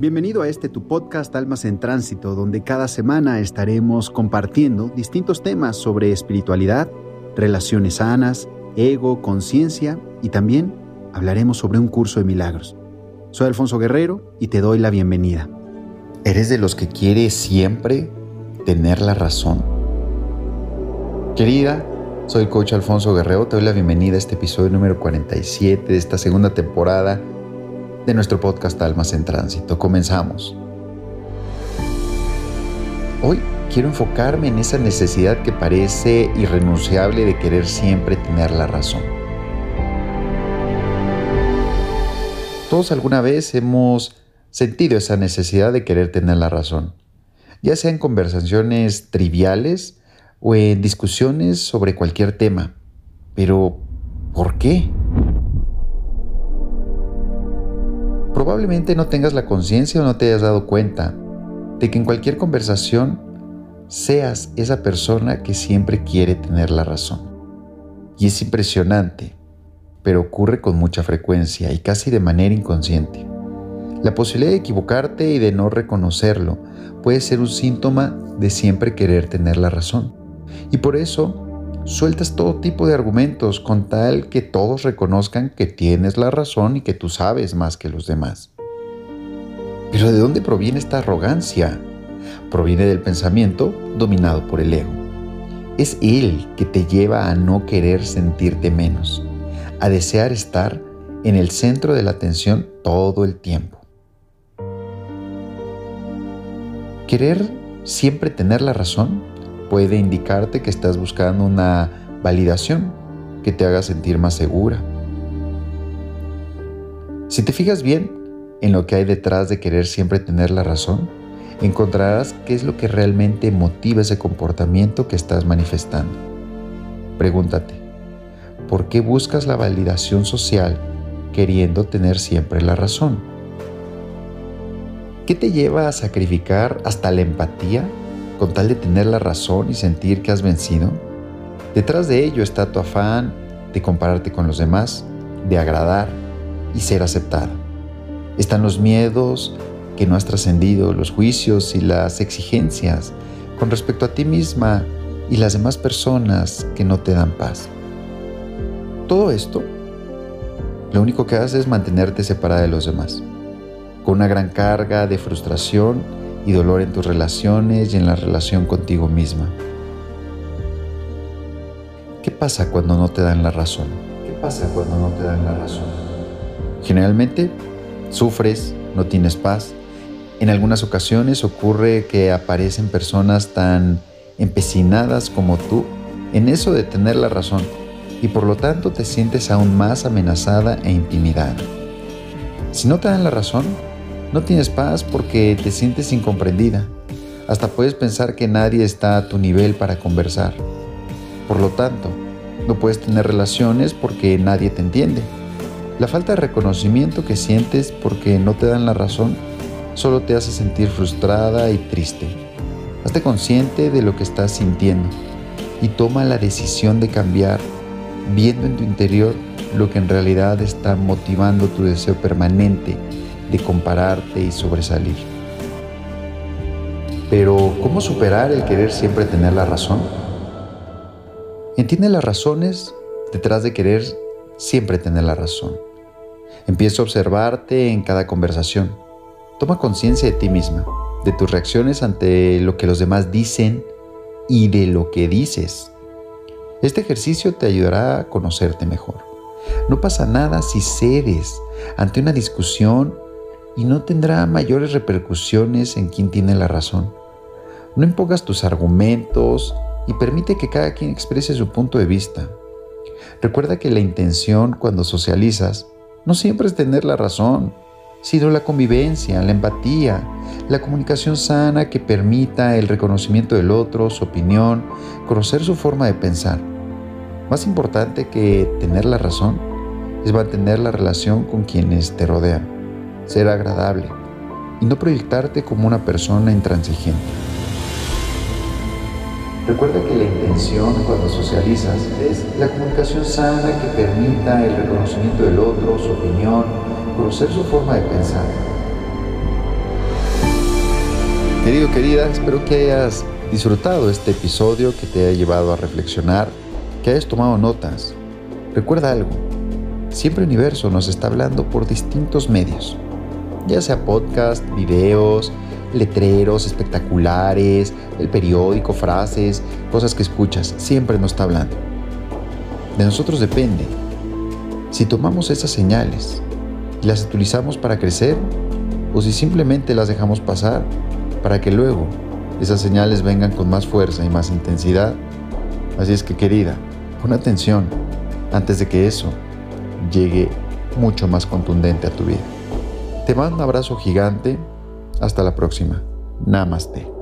Bienvenido a este tu podcast Almas en Tránsito, donde cada semana estaremos compartiendo distintos temas sobre espiritualidad, relaciones sanas, ego, conciencia y también hablaremos sobre un curso de milagros. Soy Alfonso Guerrero y te doy la bienvenida. ¿Eres de los que quiere siempre tener la razón? Querida, soy el coach Alfonso Guerrero, te doy la bienvenida a este episodio número 47 de esta segunda temporada de nuestro podcast Almas en Tránsito. Comenzamos. Hoy quiero enfocarme en esa necesidad que parece irrenunciable de querer siempre tener la razón. Todos alguna vez hemos sentido esa necesidad de querer tener la razón, ya sea en conversaciones triviales o en discusiones sobre cualquier tema. Pero, ¿por qué? Probablemente no tengas la conciencia o no te hayas dado cuenta de que en cualquier conversación seas esa persona que siempre quiere tener la razón. Y es impresionante, pero ocurre con mucha frecuencia y casi de manera inconsciente. La posibilidad de equivocarte y de no reconocerlo puede ser un síntoma de siempre querer tener la razón. Y por eso sueltas todo tipo de argumentos con tal que todos reconozcan que tienes la razón y que tú sabes más que los demás. Pero ¿de dónde proviene esta arrogancia? Proviene del pensamiento dominado por el ego. Es él que te lleva a no querer sentirte menos, a desear estar en el centro de la atención todo el tiempo. Querer siempre tener la razón puede indicarte que estás buscando una validación que te haga sentir más segura. Si te fijas bien en lo que hay detrás de querer siempre tener la razón, encontrarás qué es lo que realmente motiva ese comportamiento que estás manifestando. Pregúntate, ¿por qué buscas la validación social queriendo tener siempre la razón? ¿Qué te lleva a sacrificar hasta la empatía con tal de tener la razón y sentir que has vencido? Detrás de ello está tu afán de compararte con los demás, de agradar y ser aceptada. Están los miedos que no has trascendido, los juicios y las exigencias con respecto a ti misma y las demás personas que no te dan paz. Todo esto, lo único que hace es mantenerte separada de los demás, con una gran carga de frustración y dolor en tus relaciones y en la relación contigo misma. ¿Qué pasa cuando no te dan la razón? ¿Qué pasa cuando no te dan la razón? Generalmente sufres, no tienes paz. En algunas ocasiones ocurre que aparecen personas tan empecinadas como tú en eso de tener la razón y por lo tanto te sientes aún más amenazada e intimidada. Si no te dan la razón, no tienes paz porque te sientes incomprendida. Hasta puedes pensar que nadie está a tu nivel para conversar. Por lo tanto, no puedes tener relaciones porque nadie te entiende. La falta de reconocimiento que sientes porque no te dan la razón solo te hace sentir frustrada y triste. Hazte consciente de lo que estás sintiendo y toma la decisión de cambiar, viendo en tu interior lo que en realidad está motivando tu deseo permanente de compararte y sobresalir. Pero, ¿cómo superar el querer siempre tener la razón? Entiende las razones detrás de querer siempre tener la razón. Empieza a observarte en cada conversación. Toma conciencia de ti misma, de tus reacciones ante lo que los demás dicen y de lo que dices. Este ejercicio te ayudará a conocerte mejor. No pasa nada si cedes ante una discusión y no tendrá mayores repercusiones en quien tiene la razón. No impongas tus argumentos y permite que cada quien exprese su punto de vista. Recuerda que la intención cuando socializas no siempre es tener la razón, sino la convivencia, la empatía, la comunicación sana que permita el reconocimiento del otro, su opinión, conocer su forma de pensar. Más importante que tener la razón es mantener la relación con quienes te rodean ser agradable y no proyectarte como una persona intransigente. Recuerda que la intención cuando socializas es la comunicación sana que permita el reconocimiento del otro, su opinión, conocer su forma de pensar. Querido, querida, espero que hayas disfrutado este episodio, que te haya llevado a reflexionar, que hayas tomado notas. Recuerda algo, siempre el universo nos está hablando por distintos medios, ya sea podcast, videos, letreros espectaculares, el periódico, frases, cosas que escuchas, siempre nos está hablando. De nosotros depende si tomamos esas señales y las utilizamos para crecer o si simplemente las dejamos pasar para que luego esas señales vengan con más fuerza y más intensidad. Así es que querida, pon atención antes de que eso llegue mucho más contundente a tu vida. Te mando un abrazo gigante. Hasta la próxima. Namaste.